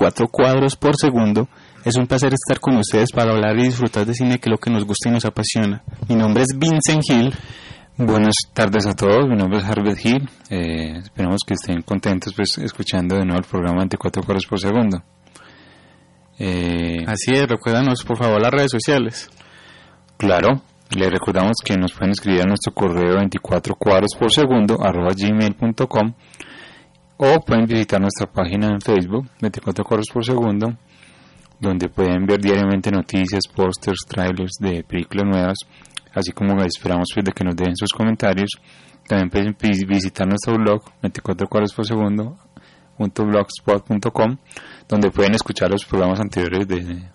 24 cuadros por segundo. Es un placer estar con ustedes para hablar y disfrutar de cine que es lo que nos gusta y nos apasiona. Mi nombre es Vincent Hill. Buenas tardes a todos, mi nombre es Harvard Hill. Eh, esperamos que estén contentos pues escuchando de nuevo el programa 24 cuadros por segundo. Eh, Así es, recuérdanos por favor las redes sociales. claro, les recordamos que nos pueden escribir a nuestro correo 24 cuadros por segundo arroba gmail.com o pueden visitar nuestra página en Facebook 24 cuadros por segundo donde pueden ver diariamente noticias, pósters, trailers de películas nuevas, así como esperamos pues, de que nos dejen sus comentarios. También pueden vi- visitar nuestro blog 24 cuadros por segundo .blogspot.com donde pueden escuchar los programas anteriores de-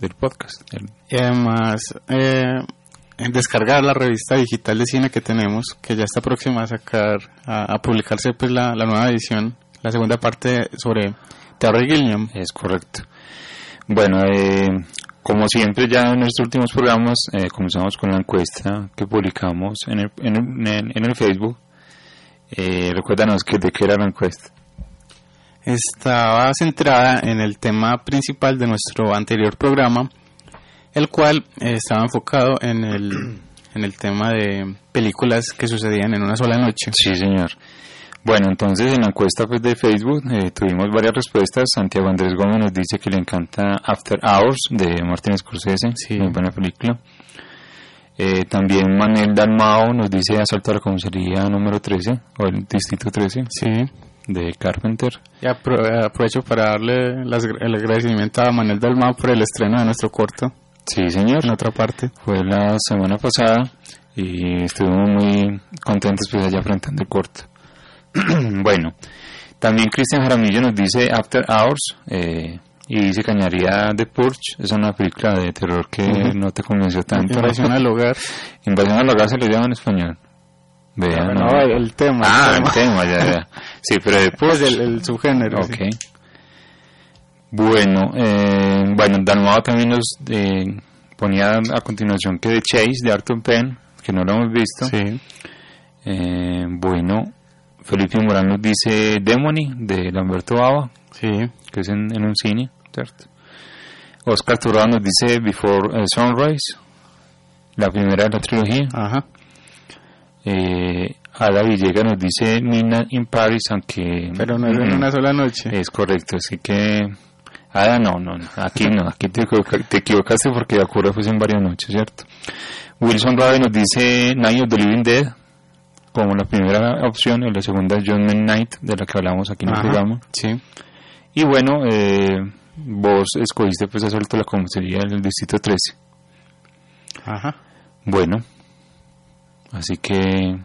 del podcast. Y además, eh, en descargar la revista digital de cine que tenemos, que ya está próxima a sacar, a, a publicarse pues la, la nueva edición, la segunda parte sobre Terry Gilliam. Es correcto. Bueno, eh, como siempre ya en nuestros últimos programas eh, comenzamos con la encuesta que publicamos en el, en el, en el Facebook. Eh, recuérdanos que de qué era la encuesta. estaba centrada en el tema principal de nuestro anterior programa, el cual eh, estaba enfocado en el, en el tema de películas que sucedían en una sola noche. Sí, señor. Bueno, entonces en la encuesta pues, de Facebook eh, tuvimos varias respuestas. Santiago Andrés Gómez nos dice que le encanta After Hours de Martin Scorsese, Sí. muy buena película. Eh, también Manuel Dalmao nos dice Asalto a la comisaría número 13 o el distrito 13 Sí, de Carpenter. y apro- aprovecho para darle las- el agradecimiento a Manuel Dalmau por el estreno de nuestro corto Sí, señor. en otra parte. Fue la semana pasada y estuvimos muy contentos pues allá presentando el corto. bueno, también Cristian Jaramillo nos dice After Hours eh, y dice que añadiría The Purge. Es una película de terror que Ujú. no te convenció tanto. Invasión al hogar. Invasión al hogar se le llama en español. Vea, No, no. el, tema. Ah, el el tema. tema, ya, ya. Sí, pero Pues Purge. el, el subgénero. sí. Bueno, eh, bueno, Dalmao también nos eh, ponía a continuación que de Chase, de Arthur Penn, que no lo hemos visto. Sí. Eh, bueno, Felipe Morán nos dice Demony, de Lamberto Bava, Sí. que es en, en un cine, ¿cierto? Oscar Turado nos dice Before eh, Sunrise, la primera de la trilogía. Ajá. Eh, Ada Villegas nos dice Midnight in Paris, aunque... Pero no es en una sola noche. Es correcto, así que... Ada, no, no, no, aquí no, aquí te, te equivocaste porque ocurre pues en varias noches, ¿cierto? Wilson Rabe nos dice Night of the Living Dead como la primera opción y la segunda es John Knight, de la que hablamos aquí en el Ajá. programa. Sí. Y bueno, eh, vos escogiste pues Asalto a la comisaría del Distrito 13. Ajá. Bueno, así que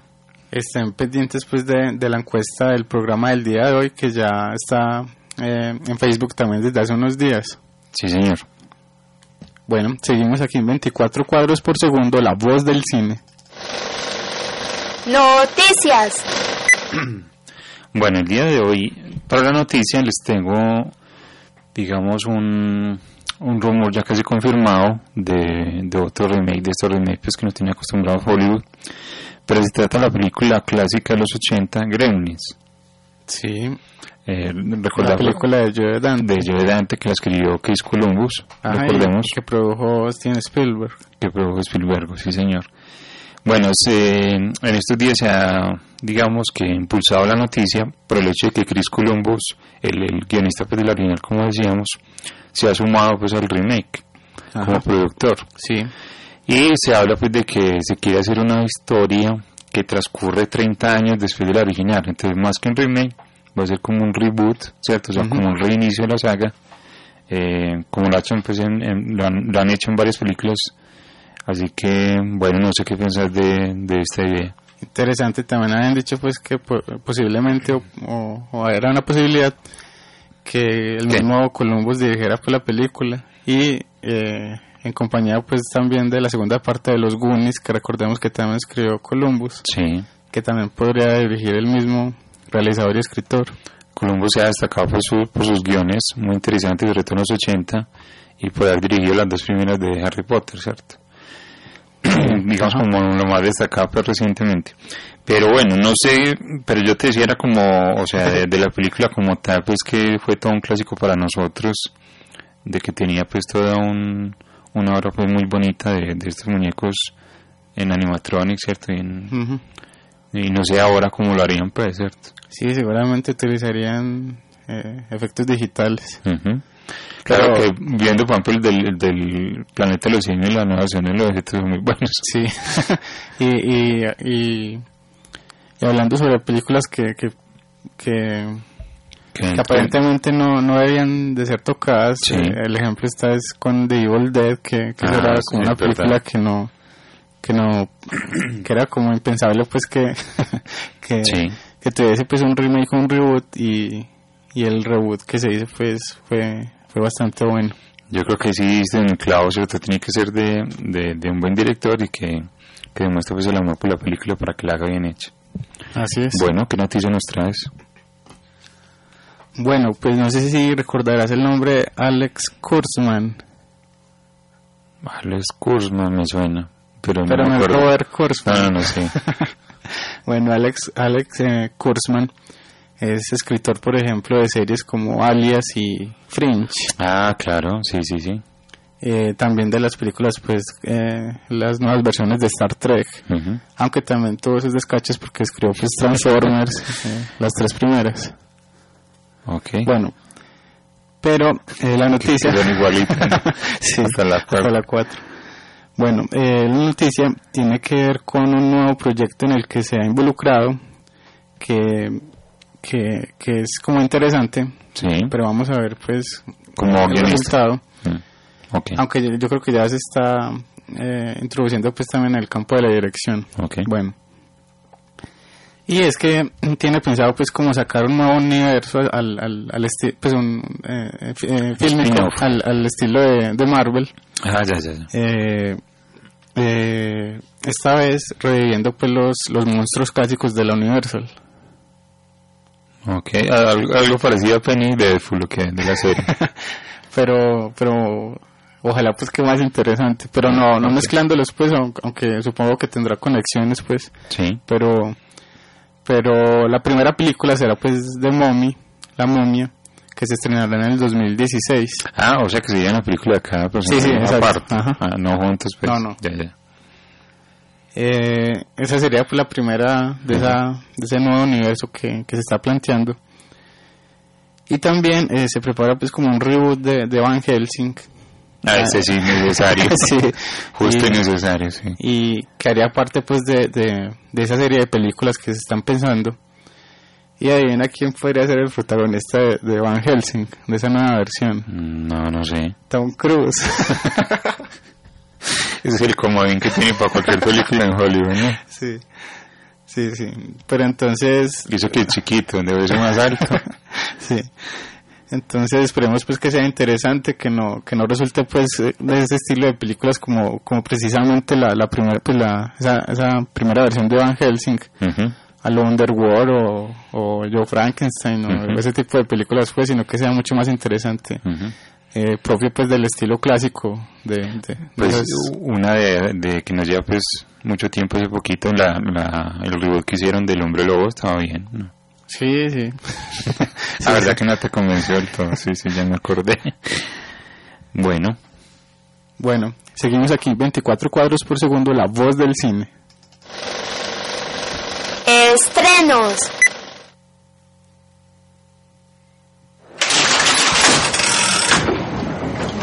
Estén pendientes pues de, de la encuesta del programa del día de hoy que ya está eh, en Facebook también desde hace unos días. sí señor. Bueno, seguimos aquí en 24 cuadros por segundo, la voz del cine. Noticias. Bueno, el día de hoy, para la noticia, les tengo, digamos, un, un rumor ya casi confirmado de, de otro remake, de estos remakes pues, que nos tiene acostumbrado Hollywood. Pero se trata de la película clásica de los 80, Gremlins. Sí, Eh, la película de Joe Dante. de Joe Dante que la escribió Chris Columbus, Ajá, recordemos que produjo Steven Spielberg. que produjo Spielberg, sí señor. Bueno, se- en estos días se ha, digamos que impulsado la noticia por el hecho de que Chris Columbus, el, el guionista pues, de la original, como decíamos, se ha sumado pues al remake como productor. Sí, Y se habla pues de que se quiere hacer una historia que transcurre 30 años después de la original. Entonces, más que un remake, va a ser como un reboot, ¿cierto? O sea, Ujú. como un reinicio de la saga. eh, como lo, hecho, pues, en- en- lo, han, lo han hecho en varias películas. Así que, bueno, no sé qué pensar de, de esta idea. interesante. También habían dicho pues que po- posiblemente o, o- o era una posibilidad que el ¿Qué? mismo Columbus dirigiera pues la película y eh, en compañía pues también de la segunda parte de los Goonies que recordemos que también escribió Columbus Sí. que también podría dirigir el mismo realizador y escritor. Columbus se ha destacado por, su- por sus guiones muy interesantes, sobre todo en los 80, y por haber dirigido las dos primeras de Harry Potter, ¿cierto? Digamos Ajá. como lo más destacado pues, recientemente. Pero bueno, no sé, pero yo te decía, era como, o sea, de, de la película como tal, pues que fue todo un clásico para nosotros, de que tenía pues toda un, una obra pues muy bonita de, de estos muñecos en animatronics, ¿cierto? Y, en- Ujú. Y no sé ahora cómo lo harían, pues, ¿cierto? Sí, seguramente utilizarían eh, efectos digitales. Ujú. Claro Pero- que viendo, por ejemplo, el del, del Planeta de los Simios, la nueva de los efectos son muy buenos. Sí, y, y, y, y hablando sobre películas que, que, que, Que- aparentemente no, no debían de ser tocadas, Sí. eh, el ejemplo está es con The Evil Dead, que, que Ah, era sí, como una es verdad. película que no que no que era como impensable pues que que, Sí. que tuviese pues un remake un reboot y, y el reboot que se hizo pues fue fue bastante bueno Yo creo que sí, en el clavo, ¿cierto? Tiene que ser de, de, de un buen director y que, que demuestre pues, el amor por la película para que la haga bien hecha. así es Bueno, ¿qué noticia nos traes? Bueno, pues no sé si recordarás el nombre de Alex Kurzman, Alex Kurzman me suena, pero, pero no no me es acuerdo. Robert Kurzman. No, no, no sé. Bueno, Alex, Alex eh, Kurzman es escritor, por ejemplo, de series como Alias y Fringe. Ah, claro, sí, sí, sí. Eh, también de las películas, pues, eh, las nuevas versiones de Star Trek. Ujú. Aunque también todos esos descaches porque escribió pues Transformers, las tres primeras. Ok. Bueno, pero eh, la noticia... ¿no? sí, Hasta la hasta la 4. Bueno, eh, la noticia tiene que ver con un nuevo proyecto en el que se ha involucrado, que, que, que es como interesante, Sí, pero vamos a ver pues como el guionista. resultado. Mm. Aunque yo, yo creo que ya se está eh, introduciendo pues también en el campo de la dirección. ok. Bueno. Y es que tiene pensado pues como sacar un nuevo universo al, al, al estilo, pues un eh, eh, fílmico Spin-off. al, al estilo de, de Marvel. Ah, ya, ya, ya. Eh, eh, esta vez reviviendo pues los, los monstruos clásicos de la Universal. Ok, algo, algo parecido a Penny de Deadpool, que de la serie. Pero, pero ojalá pues que más interesante. Pero no, no mezclándolos pues, aun- aunque supongo que tendrá conexiones pues. Sí. Pero, pero la primera película será pues de Mommy, la momia, que se estrenará en el 2016. Ah, o sea que sería una película de cada persona Sí, sí, aparte. Ah, no juntos, pues. No, no. Ya, ya. Eh, esa sería pues la primera de, esa, de ese nuevo universo que, que se está planteando. Y también eh, se prepara pues como un reboot de, de Van Helsing. Ah, ese sí, necesario. Sí. Justo Y- y necesario, sí. y que haría parte pues de, de, de esa serie de películas que se están pensando. Y adivina quién podría ser el protagonista de, de Van Helsing, de esa nueva versión. Mm, No, no sé. Tom Cruise. Es el comodín que tiene para cualquier película en Hollywood, ¿no? sí, sí, sí. Pero entonces, eso que es chiquito, debe ser más alto. sí. Entonces esperemos pues que sea interesante, que no que no resulte pues eh, de ese estilo de películas como como precisamente la, la primera pues la esa, esa primera versión de Van Helsing Ujú. A lo Underworld o, o Joe Frankenstein o ese tipo de películas pues sino que sea mucho más interesante eh, propio pues del estilo clásico de, de- de Pues una de, de que nos lleva pues mucho tiempo hace poquito, la, la, el reboot que hicieron del Hombre Lobo estaba bien. ¿no? sí sí La verdad que no te convenció del todo, sí, sí, ya me acordé. Bueno, bueno seguimos aquí 24 cuadros por segundo la voz del cine Estrenos.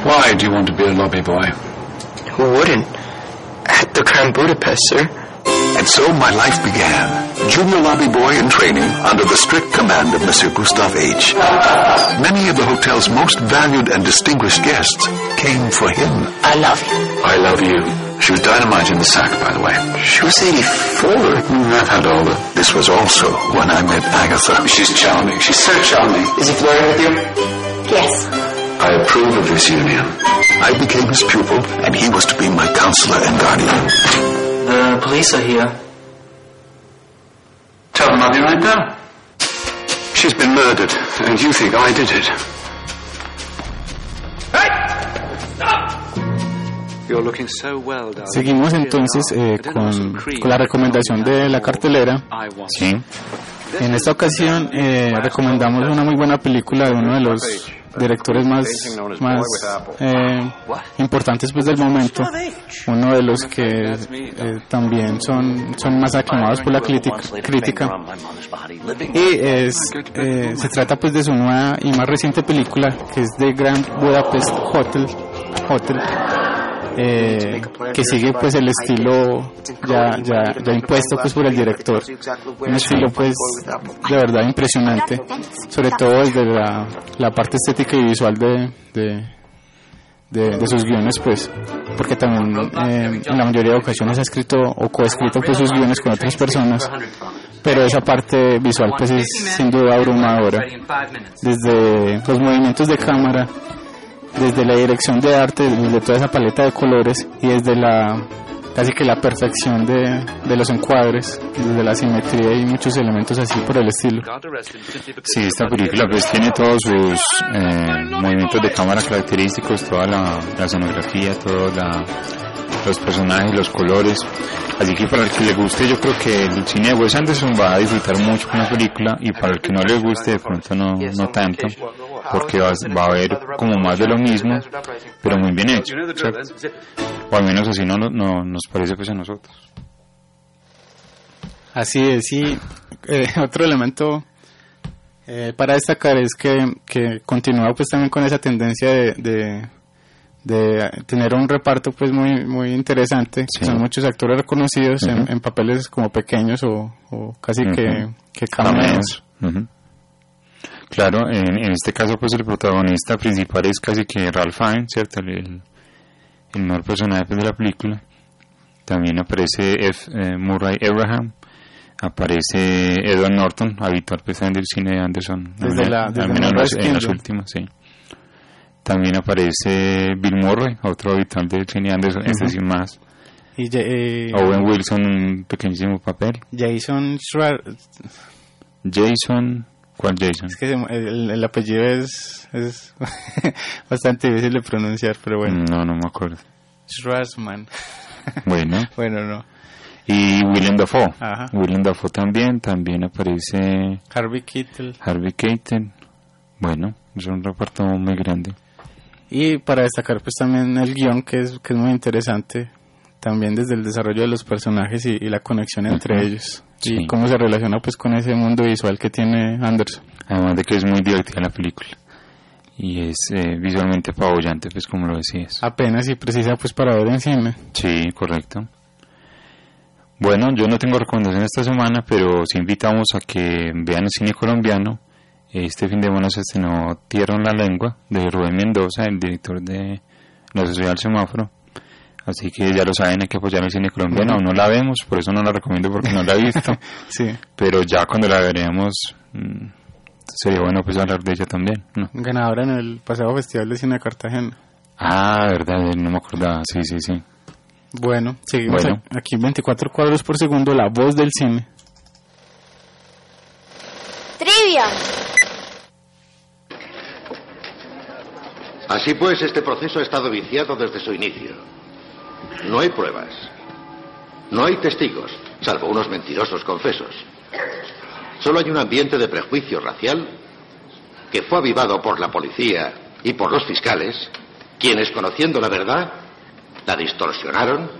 Why do you want to be a lobby boy? Who wouldn't? At the Grand Budapest, sir. And so my life began. Junior lobby boy in training under the strict command of Monsieur Gustave H. Many of the hotel's most valued and distinguished guests came for him. I love you. I love you. She was dynamite in the sack, by the way. She was 84. Mm, I've had all the... This was also when I met Agatha. She's charming. She's so charming. Is he flirting with you? Yes. I approve of this union. I became his pupil, and he was to be my counselor and guardian. The police are here. Tell them I'll be right down. She's been murdered, and you think I did it. Seguimos entonces eh, con, con la recomendación de la cartelera. Sí, En esta ocasión eh, recomendamos una muy buena película de uno de los directores más, más eh, importantes pues del momento, uno de los que eh, también son, son más aclamados por la crítica, crítica. y es, eh, se trata pues de su nueva y más reciente película que es The Grand Budapest Hotel, Hotel eh, que sigue pues el estilo ya, ya, ya impuesto pues por el director. Un estilo pues de verdad impresionante. Sobre todo desde la, parte estética y visual de, de, de, de sus guiones pues porque también eh, en la mayoría de ocasiones ha escrito o coescrito pues sus guiones con otras personas. Pero esa parte visual pues es sin duda abrumadora. Desde los movimientos de cámara desde la dirección de arte, desde toda esa paleta de colores y desde la casi que la perfección de, de los encuadres, desde la simetría y muchos elementos así por el estilo. sí, esta película pues tiene todos sus eh, movimientos de cámara característicos, toda la, la sonografía, todos los personajes, los colores. Así que para el que le guste, yo creo que el cine de Wes Anderson va a disfrutar mucho con la película y para el que no le guste, de pronto no, no tanto, porque va, va a haber como más de lo mismo, pero muy bien hecho. O al menos así no, no, nos parece pues a nosotros. Así es, y eh, otro elemento eh, para destacar es que, que continúa pues también con esa tendencia de, de, de tener un reparto pues muy muy interesante, Sí. son muchos actores reconocidos en, papeles como pequeños o, o casi que, que cameos. Claro, en, en este caso pues el protagonista principal es casi que Ralph Fiennes, ¿cierto? El, el, mejor personaje pues, de la película. También aparece F. eh, Murray Abraham, aparece Edward Norton, habitual pues en el cine de Anderson, Desde al, la- al desde menos en las, en últimas, sí. También aparece Bill Murray, otro habitual del cine de Anderson, este Ujú. sí más. Y eh, Owen Wilson, un pequeñísimo papel. Jason Schwartz, Jason, ¿cuál Jason? es que el, el apellido es, es bastante difícil de pronunciar, pero bueno, No, no me acuerdo. Schwarzman. Bueno, bueno, no. y Willem Dafoe. Ajá. Willem Dafoe también, también aparece Harvey Keitel. Harvey Keitel. Bueno, es un reparto muy grande. Y para destacar pues también el guion que es, que es muy interesante, también desde el desarrollo de los personajes y, y la conexión entre ellos. Sí. Y cómo se relaciona pues con ese mundo visual que tiene Anderson. Además de que es muy divertida la película. Y es eh, visualmente apabullante, pues como lo decías. Apenas y precisa pues para ver en cine. Sí, correcto. Bueno, yo no tengo recomendación esta semana, pero sí invitamos a que vean el cine colombiano. Este fin de semana se estrenó Tierra en la Lengua de Rubén Mendoza, el director de La Sociedad del Semáforo. Así que ya lo saben, hay que apoyar el cine colombiano. Aún no la vemos, por eso no la recomiendo porque no la he visto. Sí, pero ya cuando la veremos, mm, sería bueno pues hablar de ella también. ¿no? ganadora en el pasado Festival de Cine de Cartagena. Ah, verdad, no me acordaba. Sí, sí, sí. Bueno, seguimos Bueno. aquí 24 cuadros por segundo, la voz del cine. Trivia. Así pues, este proceso ha estado viciado desde su inicio. No hay pruebas. No hay testigos, salvo unos mentirosos confesos. Solo hay un ambiente de prejuicio racial que fue avivado por la policía y por los fiscales, quienes, conociendo la verdad, la distorsionaron,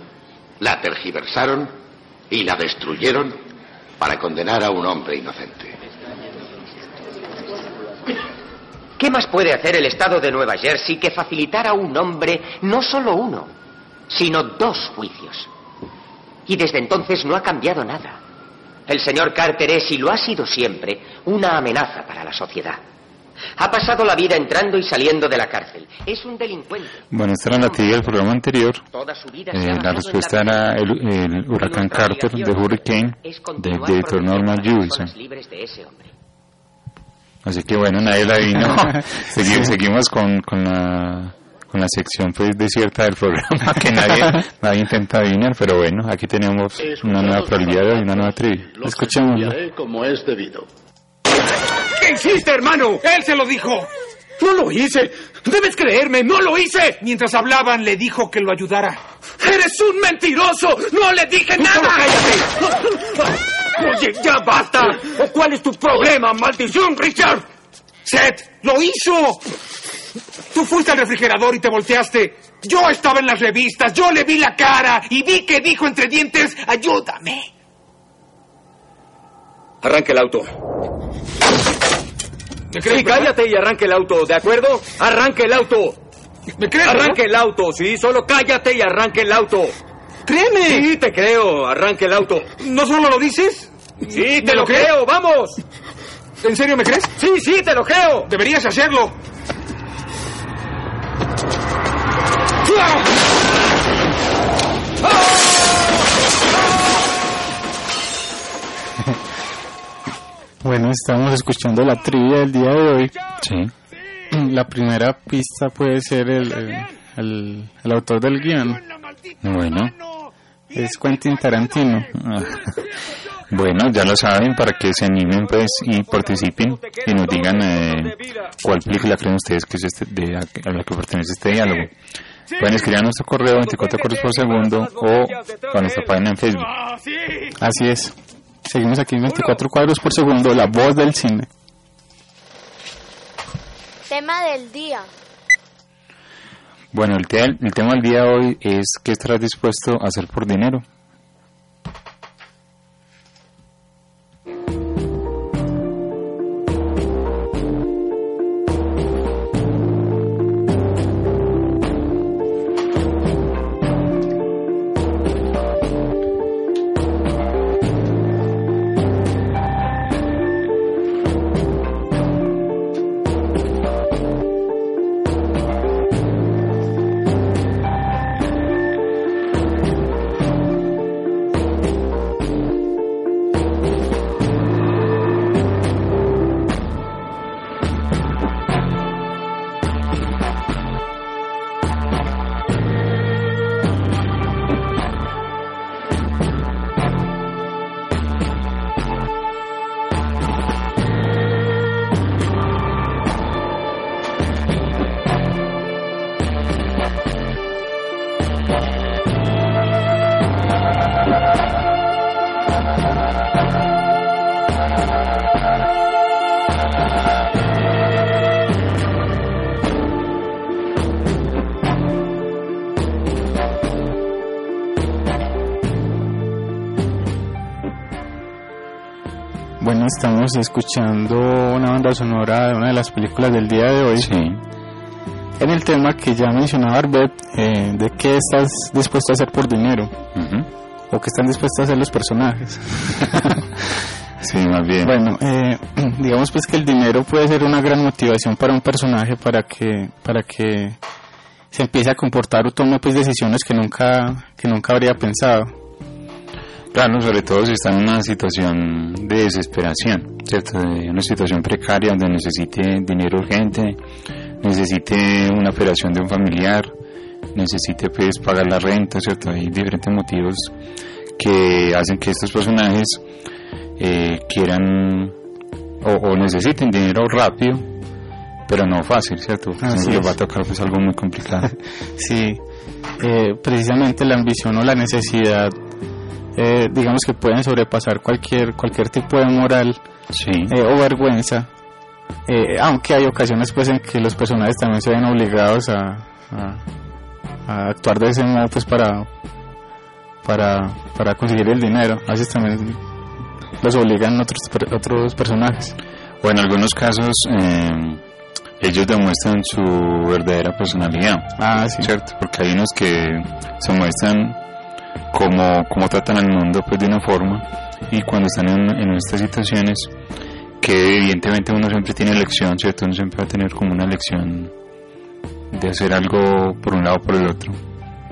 la tergiversaron y la destruyeron para condenar a un hombre inocente. ¿Qué más puede hacer el Estado de Nueva Jersey que facilitar a un hombre no solo uno, sino dos juicios? Y desde entonces no ha cambiado nada. El señor Carter es, y lo ha sido siempre, una amenaza para la sociedad. Ha pasado la vida entrando y saliendo de la cárcel. Es un delincuente. Bueno, esta era la teoría del programa anterior. Toda su vida Eh, la respuesta era el, el huracán Carter de Hurricane del director Norman Jewison. Así que bueno, nadie la vino. Segui- seguimos con, con la con la sección pues desierta del programa que nadie, nadie intenta adivinar, pero bueno, aquí tenemos una nueva probabilidad hoy, una nueva trivia. Escuchémoslo. como es debido. ¿Qué hiciste, hermano? Él se lo dijo. No lo hice. Debes creerme, no lo hice. Mientras hablaban, le dijo que lo ayudara. ¡Eres un mentiroso! ¡No le dije nada! cállate! Oye, ya basta. ¿O cuál es tu problema, maldición, Richard? Seth, lo hizo. Tú fuiste al refrigerador y te volteaste. Yo estaba en las revistas, yo le vi la cara y vi que dijo entre dientes, ayúdame. Arranque el auto. ¿Me crees, Sí, cállate y arranque el auto, ¿de acuerdo? Arranque el auto. ¿Me crees? Arranque el auto, sí, solo cállate y arranque el auto. ¡Créeme! Sí, te creo, arranque el auto. ¿No solo lo dices? Sí, te ¿Me lo creo, vamos. ¿En serio me crees? Sí, sí, te lo creo. Deberías hacerlo. Bueno, estamos escuchando la trivia del día de hoy. Sí. La primera pista puede ser el, el, el- el autor del guion. Bueno. Es Quentin Tarantino. Bueno, ya lo saben, para que se animen pues y participen y nos digan eh, cuál película creen ustedes que es este, de, a la que pertenece este diálogo. Pueden escribir a nuestro correo 24 correos por segundo o a nuestra página en Facebook. Así es. Seguimos aquí en 24 cuadros por segundo, la voz del cine. Tema del día. Bueno, el, te- el tema del día de hoy es ¿qué estarás dispuesto a hacer por dinero? Estamos escuchando una banda sonora de una de las películas del día de hoy. En el tema que ya mencionaba Arbet, eh, de qué estás dispuesto a hacer por dinero. O qué están dispuestos a hacer los personajes. Sí, más bien. Bueno, eh, digamos pues que el dinero puede ser una gran motivación para un personaje para que, para que se empiece a comportar o tome pues decisiones que nunca, que nunca habría pensado. Claro, sobre todo si está en una situación de desesperación, ¿cierto? De una situación precaria donde necesite dinero urgente, necesite una operación de un familiar, necesite pues pagar la renta, ¿cierto? Hay diferentes motivos que hacen que estos personajes eh, quieran o, o necesiten dinero rápido, pero no fácil, ¿cierto? Así les va a tocar pues algo muy complicado. Sí, eh, precisamente la ambición o la necesidad, eh, digamos que pueden sobrepasar cualquier cualquier tipo de moral eh, o vergüenza. Eh, aunque hay ocasiones pues en que los personajes también se ven obligados a, a- a actuar de ese modo pues para para para conseguir el dinero. A veces también los obligan otros, otros personajes. O en algunos casos eh, ellos demuestran su verdadera personalidad. Ah, sí. ¿Cierto? Porque hay unos que se muestran como, como tratan al mundo pues de una forma y cuando están en, en estas situaciones que evidentemente uno siempre tiene elección, ¿cierto? Uno siempre va a tener como una elección de hacer algo por un lado o por el otro.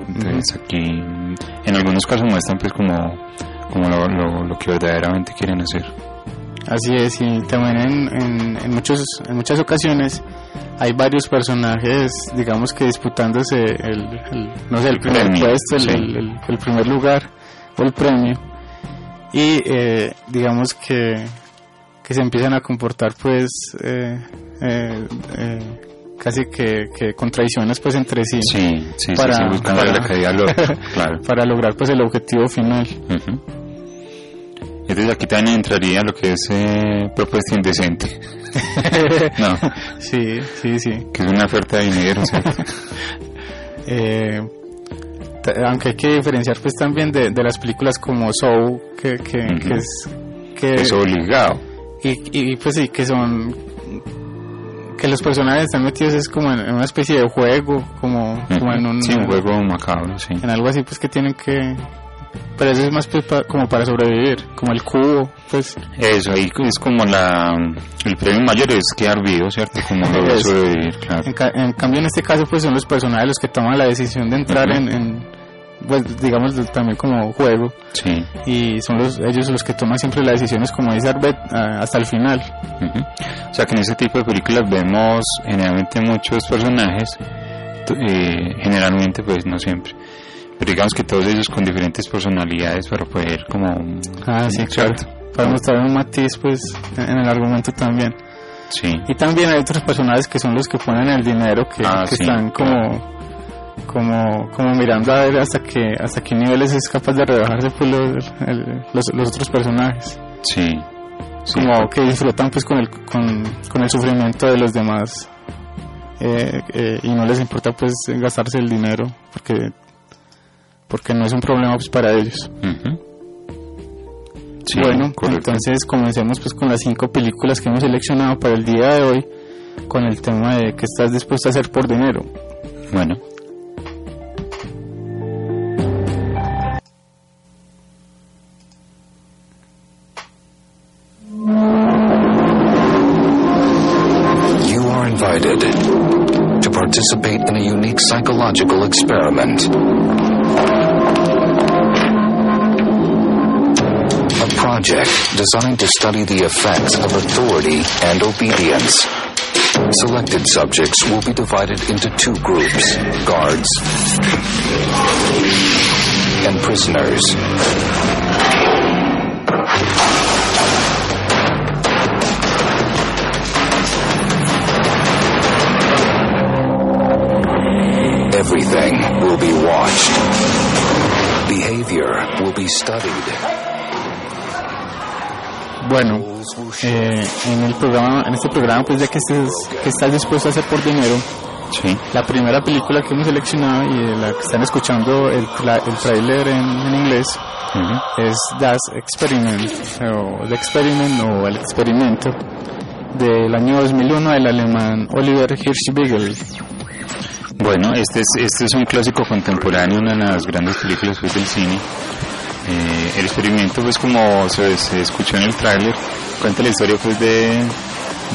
Entonces aquí en algunos casos muestran pues como, como lo, lo- lo que verdaderamente quieren hacer. Así es, y también en, en, en muchos, en muchas ocasiones hay varios personajes, digamos que disputándose el, el- no sé, el primer Premio, puesto, el, sí. el- el- el primer lugar o el premio. Y eh, digamos que, que se empiezan a comportar pues eh, eh, eh, casi que, que contradicciones pues entre sí. Caída al otro, claro. para lograr pues el objetivo final. Entonces aquí también entraría lo que es eh, propuesta indecente. no, Sí, sí, sí. que es una oferta de dinero, ¿cierto? Eh, aunque hay que diferenciar pues también de, de las películas como Soul que, que, que es que Es obligado. y, y pues sí que son que los personajes están metidos es como en, en una especie de juego como, como en un, Sí, un juego macabro, sí. en algo así pues que tienen que pero eso es más pues, pa- como para sobrevivir como el cubo pues Eso, ahí es como la... El premio mayor es quedar vivo, ¿cierto? Como lograr sobrevivir, claro. En, ca- en cambio, en este caso, pues son los personajes los que toman la decisión de entrar en, en, pues digamos, también como juego. Sí. Y son los, ellos los que toman siempre las decisiones, como dice Arbet, hasta el final. Ujú. O sea que en ese tipo de películas vemos generalmente muchos personajes, eh, generalmente pues no siempre, pero digamos que todos ellos con diferentes personalidades para poder como... Ah, sí, claro. Para mostrar un matiz, pues, en el argumento también. Sí. Y también hay otros personajes que son los que ponen el dinero, que, Ah, que sí, están como, como, como mirando a ver hasta qué, hasta qué niveles es capaz de rebajarse pues, los, el- los, los otros personajes. Sí. Sí. como que disfrutan pues con el con, con el sufrimiento de los demás eh, eh, y no les importa pues gastarse el dinero porque porque no es un problema pues para ellos. Sí, bueno correcto. entonces comencemos pues con las cinco películas que hemos seleccionado para el día de hoy con el tema de qué estás dispuesto a hacer por dinero Bueno. You are invited to participate in a unique psychological experiment. Project designed to study the effects of authority and obedience. Selected subjects will be divided into two groups guards and prisoners. Everything will be watched. Behavior will be studied. Bueno eh, en el programa en este programa pues ya que estés que estás dispuesto a hacer por dinero Sí. La primera película que hemos seleccionado y de la que están escuchando el, la- el trailer en, en inglés es Das Experiment o The Experiment o El Experimento del año 2001 del alemán Oliver Hirschbiegel. Bueno, este es, este es un clásico contemporáneo, una de las grandes películas pues, del cine. Eh, el experimento, pues como se, escuchó en el tráiler, cuenta la historia pues de,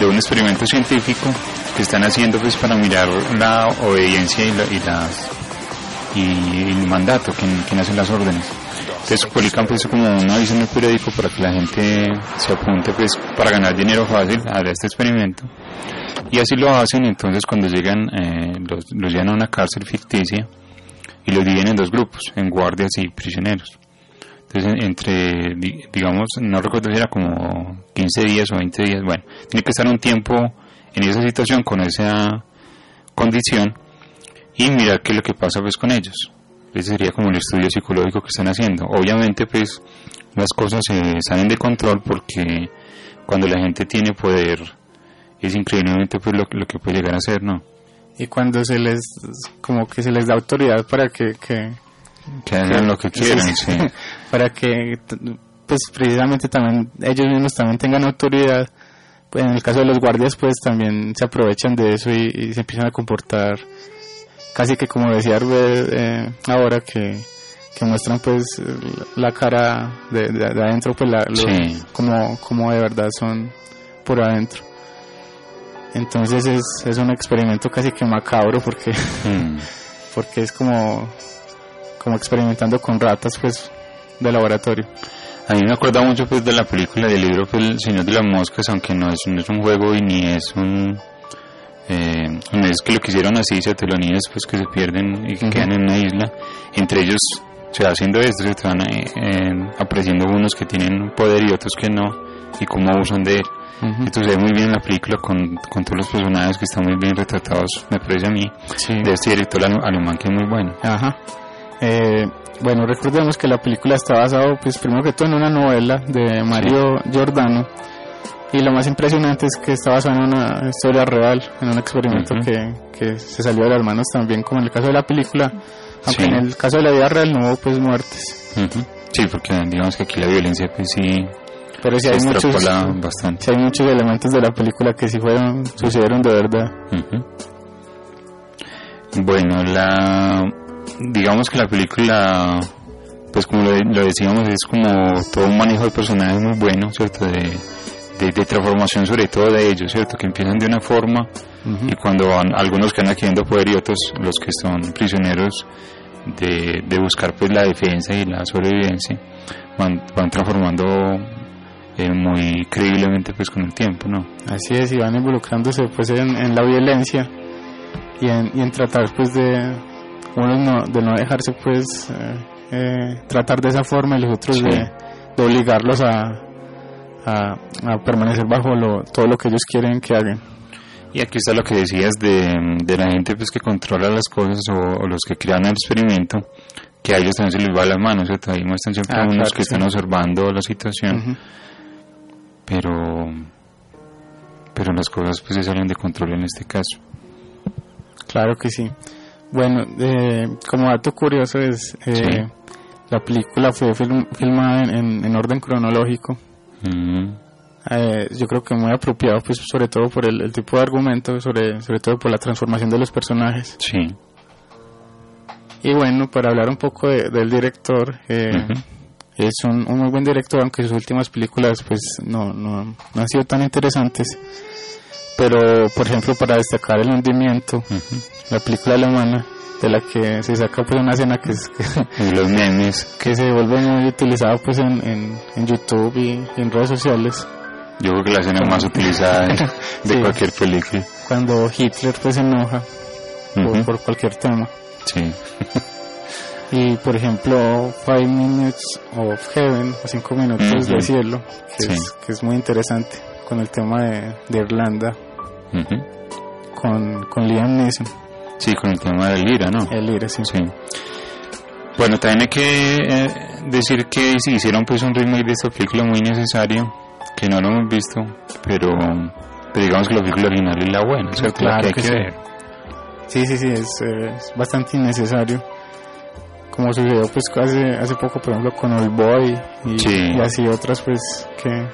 un experimento científico que están haciendo pues para mirar la obediencia y, la, y las y el mandato, quién, quién hace las órdenes. Entonces publican pues como un aviso en el periódico para que la gente se apunte pues para ganar dinero fácil a este experimento. Y así lo hacen, entonces cuando llegan eh, los, los llevan a una cárcel ficticia y los dividen en dos grupos, en guardias y prisioneros. Entonces entre, di- digamos, no recuerdo si era como 15 días o 20 días, bueno, tiene que estar un tiempo en esa situación con esa condición y mirar qué es lo que pasa pues con ellos. Ese sería como el estudio psicológico que están haciendo. Obviamente pues las cosas se salen de control porque cuando la gente tiene poder es increíblemente pues lo, lo que puede llegar a ser, ¿no? Y cuando se les, como que se les da autoridad para que, que Que hagan lo que quieran, sí, sí. para que pues precisamente también ellos mismos también tengan autoridad, pues en el caso de los guardias pues también se aprovechan de eso y, y se empiezan a comportar casi que como decía Arbed, eh, ahora que, que muestran pues la cara de, de, de adentro pues la, Sí. como, como de verdad son por adentro entonces es, es un experimento casi que macabro porque Mm. porque es como como experimentando con ratas pues de laboratorio A mí me acuerda mucho pues de la película del libro pues, El Señor de las Moscas, aunque no es, no es un juego y ni es un... Eh, no es que lo quisieron así. Los niños pues que se pierden y que Ujú. quedan en una isla, entre ellos se va haciendo esto, se van eh, eh, apreciando unos que tienen poder y otros que no, y cómo usan de él. Ujú. Esto se ve muy bien en la película con, con todos los personajes que están muy bien retratados, me parece a mí, de este director ale- alemán que es muy bueno. Ajá. Eh, bueno, recordemos que la película está basada, pues primero que todo en una novela de Mario Giordano. Y lo más impresionante es que está basada en una historia real, en un experimento Ujú. que, que se salió de las manos también, como en el caso de la película. Aunque Sí. en el caso de la vida real no hubo pues muertes. Ujú. Sí, porque digamos que aquí la violencia pues sí Pero sí se hay muchos, bastante. sí hay muchos elementos de la película que sí fueron, sucedieron de verdad. Ujú. Bueno, la digamos que la película, pues como lo, lo decíamos, es como todo un manejo de personajes muy bueno, ¿cierto? De, de, de transformación sobre todo de ellos, ¿cierto? Que empiezan de una forma y cuando van, algunos que van adquiriendo poder y otros los que son prisioneros de, de buscar pues la defensa y la sobrevivencia, van, van transformando eh, muy creíblemente pues con el tiempo, ¿no? Así es, y van involucrándose pues en, en la violencia y en, y en tratar pues de unos no, de no dejarse pues eh, eh, tratar de esa forma y los otros Sí. de, de obligarlos a, a, a permanecer bajo lo, todo lo que ellos quieren que hagan. Y aquí está lo que decías de, de la gente pues que controla las cosas o, o los que crean el experimento, que a ellos también se les va las manos, ¿cierto? Ahí muestran siempre Ah, unos claro, que están sí. observando la situación, Ujú. pero pero las cosas pues se salen de control en este caso. Claro que sí. Bueno, eh, como dato curioso es eh, Sí. la película fue film- filmada en, en- en orden cronológico. Mm, Eh, yo creo que muy apropiado, pues sobre todo por el, el tipo de argumento, sobre, sobre todo por la transformación de los personajes. sí. Y bueno, para hablar un poco de- del director, eh, es un, un muy buen director, aunque sus últimas películas pues no, no, no han sido tan interesantes. Pero, por ejemplo, para destacar El hundimiento, Ujú. la película alemana, de la que se saca pues una escena que, es, que, Y los memes, que se vuelve muy utilizada pues en, en, en YouTube y, y en redes sociales. yo creo que la escena más utilizada de, Sí. cualquier película. Cuando Hitler pues se enoja por- por cualquier tema. Sí. Y por ejemplo, Five Minutes of Heaven, o Cinco Minutos de Cielo, que, Sí. es, que es muy interesante con el tema de, de Irlanda, Con, con Liam Neeson, Sí, con el tema del Lira, ¿no? el líder, sí. Sí. Bueno, también hay que eh, decir que si hicieron pues un remake de esta película muy necesario, que no lo hemos visto, pero, pero digamos que la película original es la buena, ¿cierto? La Claro que hay que que sí. ver. Sí, sí, sí, es, eh, es bastante innecesario. Como sucedió pues hace, hace poco, por ejemplo, con Old Boy y, Sí. y así otras pues que...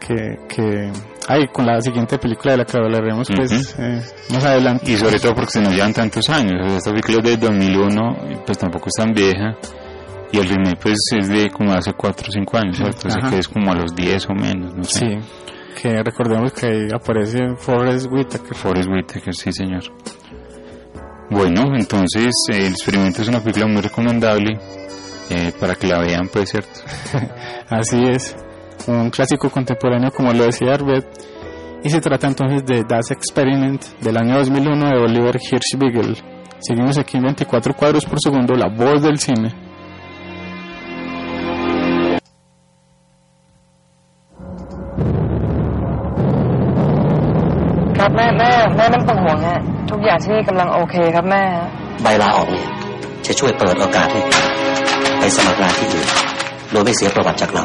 Que, que ay, con la siguiente película de la que hablaremos pues Ujú. eh, más adelante Y sobre todo porque se nos llevan tantos años, o sea, esta película es de 2001, y pues tampoco es tan vieja, y el remake pues es de como hace 4 o 5 años, ¿cierto? O sea que es como a los 10 o menos, no sé. Sí, que recordemos que ahí aparece Forrest Whitaker. Forrest Whitaker, sí señor. Bueno, entonces eh, el experimento es una película muy recomendable eh, para que la vean, pues cierto. Así es, un clásico contemporáneo como lo decía Arbet. Y se trata entonces de Das Experiment del año 2001 de Oliver Hirschbiegel. Seguimos aquí en 24 cuadros por segundo, la voz del cine. ครับแม่แม่แม่ไม่ต้องห่วงฮะทุกอย่างที่นี่กำลังโอเคครับแม่ ใบลาออกเนี่ยจะช่วยเปิดโอกาสให้ไปสมัครงานที่อื่น โดยไม่เสียประวัติจากเรา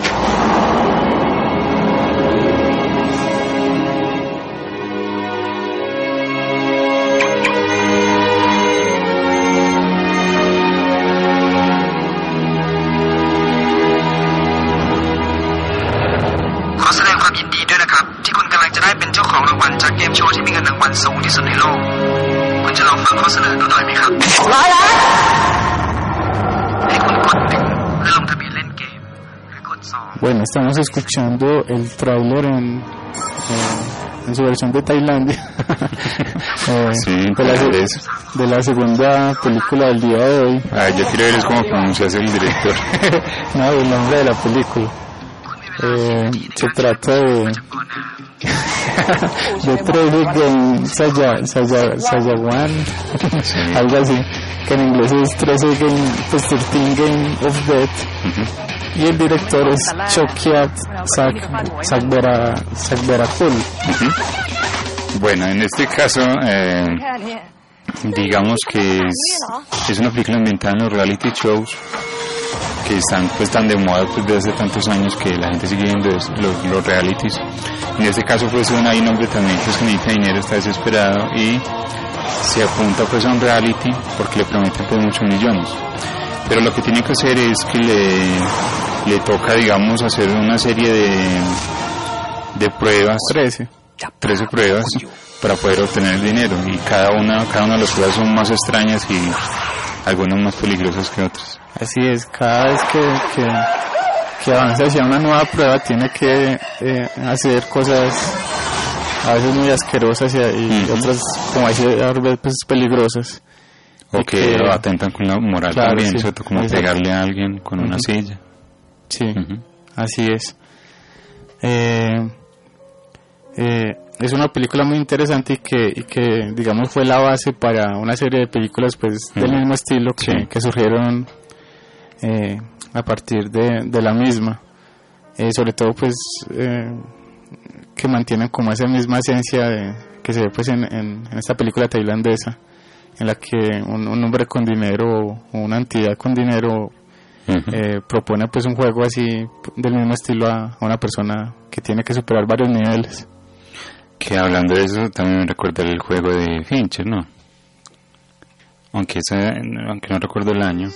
Bueno, estamos escuchando el tráiler en, eh, en su versión de Tailandia eh, de, la, se- de la segunda película del día de hoy. Ah, yo quiero ver cómo pronuncias el director. no, el nombre de la película. Eh, se trata de de Saya, Saya, Sayawan, algo así, que en inglés es 13 Game, pues 13 Game of Death. Y el director es Chokiat Sakbera, Sakberakul. Bueno, en este caso, eh, digamos que es, una película ambientada en los reality shows que están pues tan de moda pues desde hace tantos años que la gente sigue viendo los, los realities. En este caso pues un, hay un hombre también pues, que necesita dinero, está desesperado y se apunta pues a un reality porque le prometen pues muchos millones. Pero lo que tiene que hacer es que le, le toca digamos hacer una serie de, de pruebas. 13. 13 pruebas para poder obtener el dinero y cada una, cada una de las pruebas son más extrañas y algunas más peligrosas que otras. Así es, cada vez que, que, que avanza hacia una nueva prueba tiene que eh, hacer cosas a veces muy asquerosas y, y otras, como decía, a veces peligrosas. O que atentan con la moral Claro, también, sí, ¿cierto? Como exacto. pegarle a alguien con una silla. Sí, así es. Eh, eh, es una película muy interesante y que, y que, digamos, fue la base para una serie de películas pues del mismo estilo que, Sí. que surgieron eh, a partir de, de la misma. Sobre todo, pues, que mantienen como esa misma esencia de, que se ve pues en, en- en esta película tailandesa, en la que un, un hombre con dinero o una entidad con dinero eh, propone pues un juego así del mismo estilo a, a una persona que tiene que superar varios niveles. Que hablando de eso, también me recuerda el juego de Fincher, ¿no? Aunque, ese, aunque no recuerdo el año.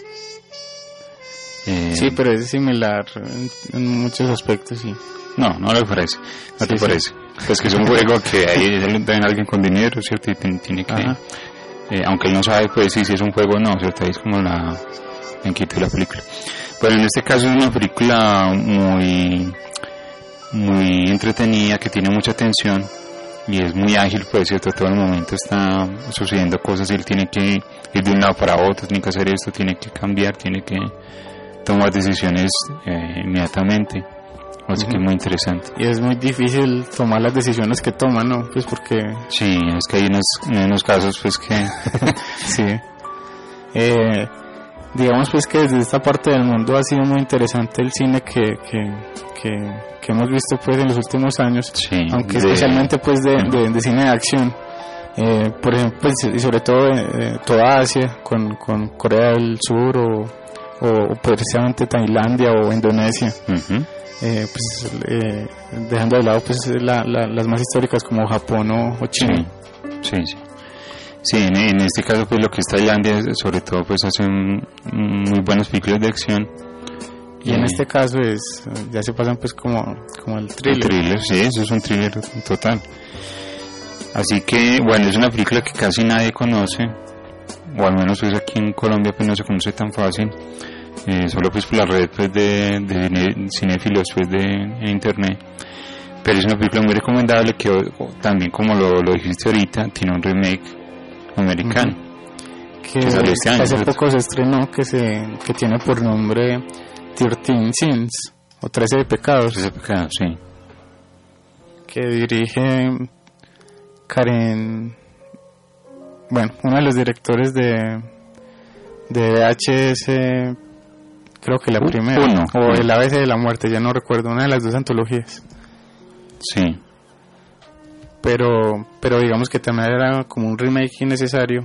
Eh, Sí, pero es similar en, en muchos aspectos, sí. No, no le parece. No Sí, te sí. parece. Es que es un juego que ahí también alguien con dinero, ¿cierto? Y tiene, tiene que... Ajá. Eh, aunque él no sabe, pues sí, si es un juego o no, ¿cierto? Ahí es como la inquietud de la película. Bueno, en este caso es una película muy muy entretenida, que tiene mucha tensión y es muy ágil, pues, ¿cierto? Todo el momento está sucediendo cosas y él tiene que ir de un lado para otro, tiene que hacer esto, tiene que cambiar, tiene que tomar decisiones eh, inmediatamente. Así que es muy interesante. Y es muy difícil tomar las decisiones que toma, ¿no? Pues porque... Sí, es que hay unos, hay unos casos, pues, que... sí. Eh, digamos pues que desde esta parte del mundo ha sido muy interesante el cine que, que, que, que hemos visto pues en los últimos años, aunque de- especialmente pues de, de- de cine de acción. Eh, por ejemplo, pues, y sobre todo eh, toda Asia, con, con Corea del Sur o, o precisamente Tailandia o Indonesia. Ujú. Eh, pues, eh, dejando de lado pues la- la- las más históricas como Japón o, o China. Sí, sí. Sí, en, en este caso, pues lo que es Tailandia, sobre todo, pues hacen muy buenas películas de acción. Y en Eh, este caso es ya se pasan pues como, como el El thriller. thriller, sí, eso es un thriller total. Así que, bueno, es una película que casi nadie conoce, o al menos pues aquí en Colombia pues no se conoce tan fácil, eh, solo pues por la red pues de, de cinéfilos pues de en internet. Pero es una película muy recomendable que también como lo, lo dijiste ahorita, tiene un remake americano. que, que salió este año, hace ¿cierto? poco se estrenó que se que tiene por nombre 13 Sins o 13 de pecados 13 pecados sí que dirige Karen bueno uno de los directores de de creo que la primera uno. o el ABC de la muerte ya no recuerdo una de las dos antologías Sí. pero pero digamos que también era como un remake innecesario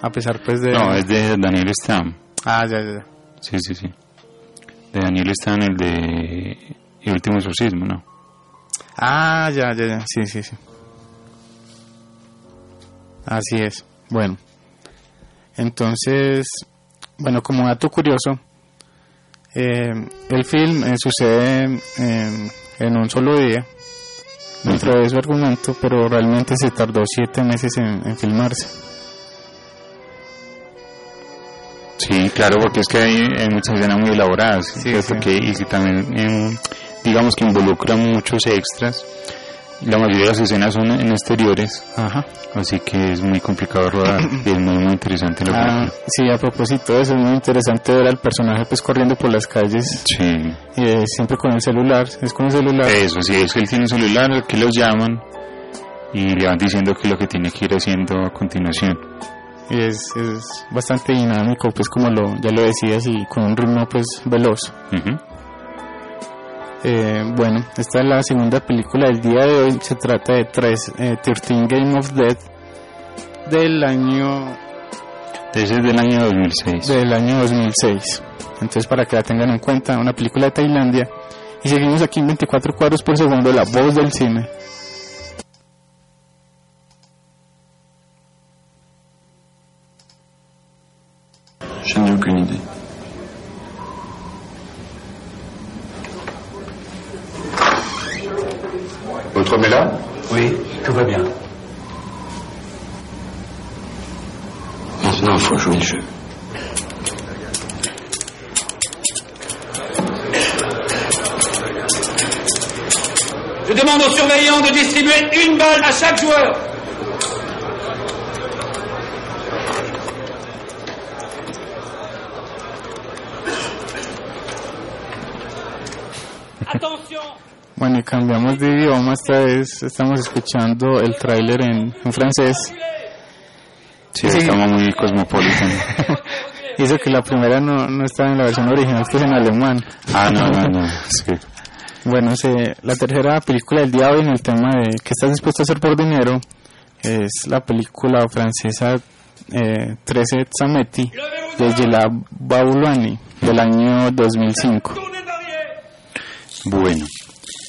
a pesar pues de No, es de Daniel Stam. ah ya ya, ya. Sí, sí, sí. De Daniel Stam, el de El último exorcismo, ¿no? Ah, ya, ya, ya. Sí, sí, sí. Así es. Bueno. Entonces, bueno, como dato curioso, eh, el film eh, sucede en, en un solo día. dentro de su argumento, pero realmente se tardó siete meses en, en filmarse. Sí, claro, porque es que hay, hay muchas escenas muy elaboradas sí. Que, y que también, em, digamos que involucran muchos extras. La mayoría de las escenas son en exteriores, Ajá. así que es muy complicado rodar y es muy, muy interesante la Ah, película. sí, a propósito de eso, es muy interesante ver al personaje pues corriendo por las calles Sí. y eh, siempre con el celular, es con el celular. Eso, sí, es que él tiene un celular que los llaman y le van diciendo qué es lo que tiene que ir haciendo a continuación. y es, es bastante dinámico, pues como lo, ya lo decías, y con un ritmo pues veloz. Eh, bueno, esta es la segunda película del día de hoy, se trata de tres, eh, 13 Game of Death del año es del año 2006. del año 2006. Entonces para que la tengan en cuenta, una película de Tailandia. Y seguimos aquí en 24 cuadros por segundo, la voz del cine. Attention Bueno, y cambiamos de idioma, esta vez estamos escuchando el tráiler en, en francés. Sí, estamos muy cosmopolitan. Y eso que la primera no, no estaba en la versión original, que es en alemán. Ah, no, no, no. Sí. Bueno, se- la tercera película del día hoy en el tema de ¿Qué estás dispuesto a hacer por dinero? Es la película francesa eh, 13 Zametti de Gela Bauluani del año 2005. Bueno,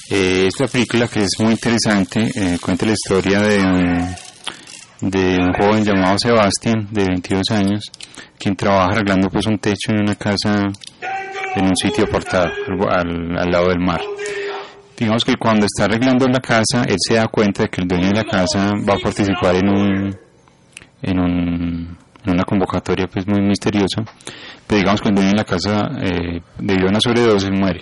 eh, esta película que es muy interesante eh, cuenta la historia de, un- de un joven llamado Sebastián, de 22 años, quien trabaja arreglando pues un techo en una casa en un sitio apartado, al, al lado del mar. Digamos que cuando está arreglando la casa, él se da cuenta de que el dueño de la casa va a participar en un en, un, en una convocatoria pues muy misteriosa, pero digamos que el dueño de la casa, eh, debido a una sobredosis, muere.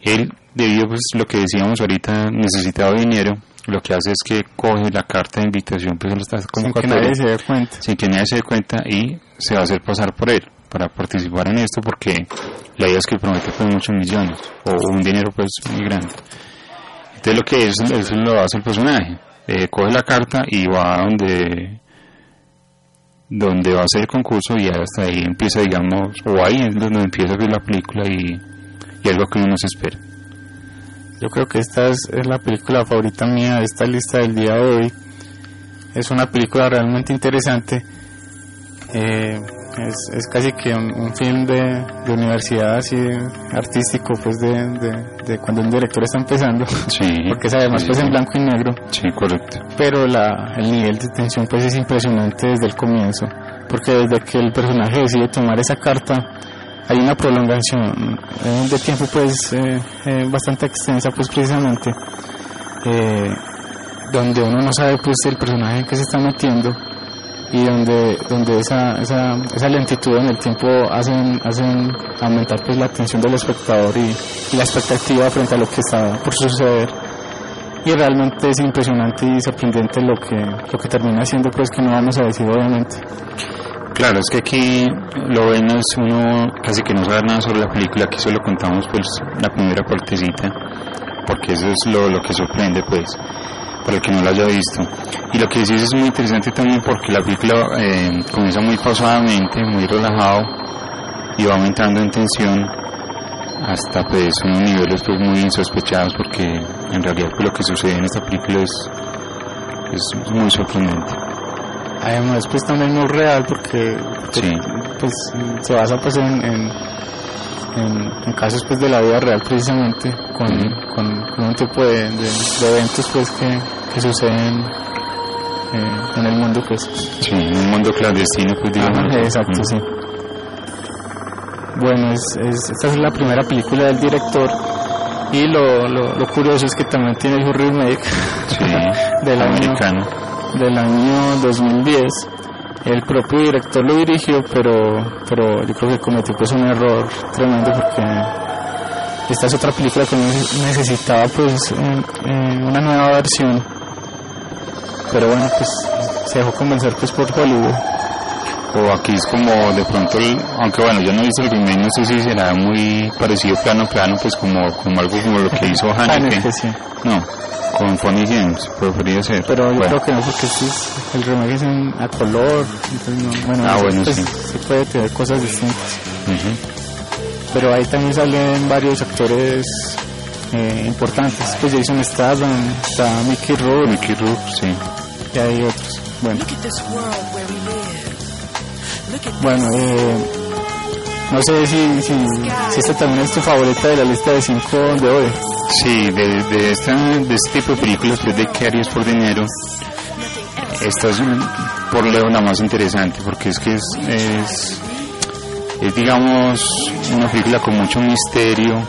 Él, debido pues lo que decíamos ahorita, necesitaba dinero, lo que hace es que coge la carta de invitación pues a esta Sin que nadie se dé cuenta. sin que nadie se dé cuenta y se va a hacer pasar por él para participar en esto porque la idea es que promete pues muchos millones o un dinero pues muy grande. Entonces lo que es, eso lo hace el personaje, eh, coge la carta y va a donde donde va a ser el concurso y hasta ahí empieza digamos, o ahí es donde empieza pues, la película y, y algo que uno no se espera. Yo creo que esta es, es la película favorita mía de esta lista del día de hoy. Es una película realmente interesante. Eh, es, es casi que un, un film de, de universidad así artístico, pues de, de, de cuando un director está empezando. Porque es además sí, pues en blanco y negro. Sí, correcto. Pero la, el nivel de tensión pues es impresionante desde el comienzo. Porque desde que el personaje decide tomar esa carta, hay una prolongación eh, de tiempo pues eh, eh, bastante extensa pues precisamente donde uno no sabe pues el personaje en que se está metiendo y donde donde esa, esa, esa lentitud en el tiempo hacen hacen aumentar pues la atención del espectador y, y la expectativa frente a lo que está por suceder. Y realmente es impresionante y sorprendente lo que lo que termina siendo pues que no vamos a decir obviamente. Claro, es que aquí lo es uno casi que no sabe nada sobre la película, aquí solo contamos pues la primera partecita, porque eso es lo, lo que sorprende pues, para el que no lo haya visto. Y lo que decís es muy interesante también porque la película eh, comienza muy pausadamente, muy relajado, y va aumentando en tensión hasta pues unos niveles pues muy insospechados porque en realidad pues lo que sucede en esta película es, es muy sorprendente. Además, pues también muy real porque Sí. pues se basa pues en, en, en- en casos pues de la vida real precisamente con, con, con un tipo de, de- de eventos pues que, que suceden eh, en el mundo pues Sí, en un mundo clandestino pues digamos. Exacto sí bueno es, es- esta es la primera película del director Y lo, lo, lo curioso es que también tiene su remake del, año, americano. del año 2010. El propio director lo dirigió, pero, pero yo creo que cometió pues un error tremendo porque esta es otra película que ne- necesitaba pues un- eh, una nueva versión. Pero bueno, pues se dejó convencer pues por Hollywood. O aquí es como de pronto, el- aunque bueno, yo no he visto el remake, no sé si será muy parecido plano a plano, pues como, como algo como lo que hizo Haneke. Haneke, sí. No, con Funny Games, podría ser. Pero yo Bueno. creo que no, porque es, el remake es en, a color, entonces no, bueno, Ah, bueno, pues, sí. se puede tener cosas distintas. Pero ahí también salen varios actores eh, importantes, pues Jason Statham, está Mickey Rourke, Mickey Rourke, sí. y hay otros. Bueno, bueno eh, no sé si, si, esta también es tu favorita de la lista de cinco de hoy. Sí, de, de, esta, de este tipo de películas, pues de ¿Qué harías por dinero? Esta es por lejos la más interesante, porque es que es, es, es, digamos, una película con mucho misterio,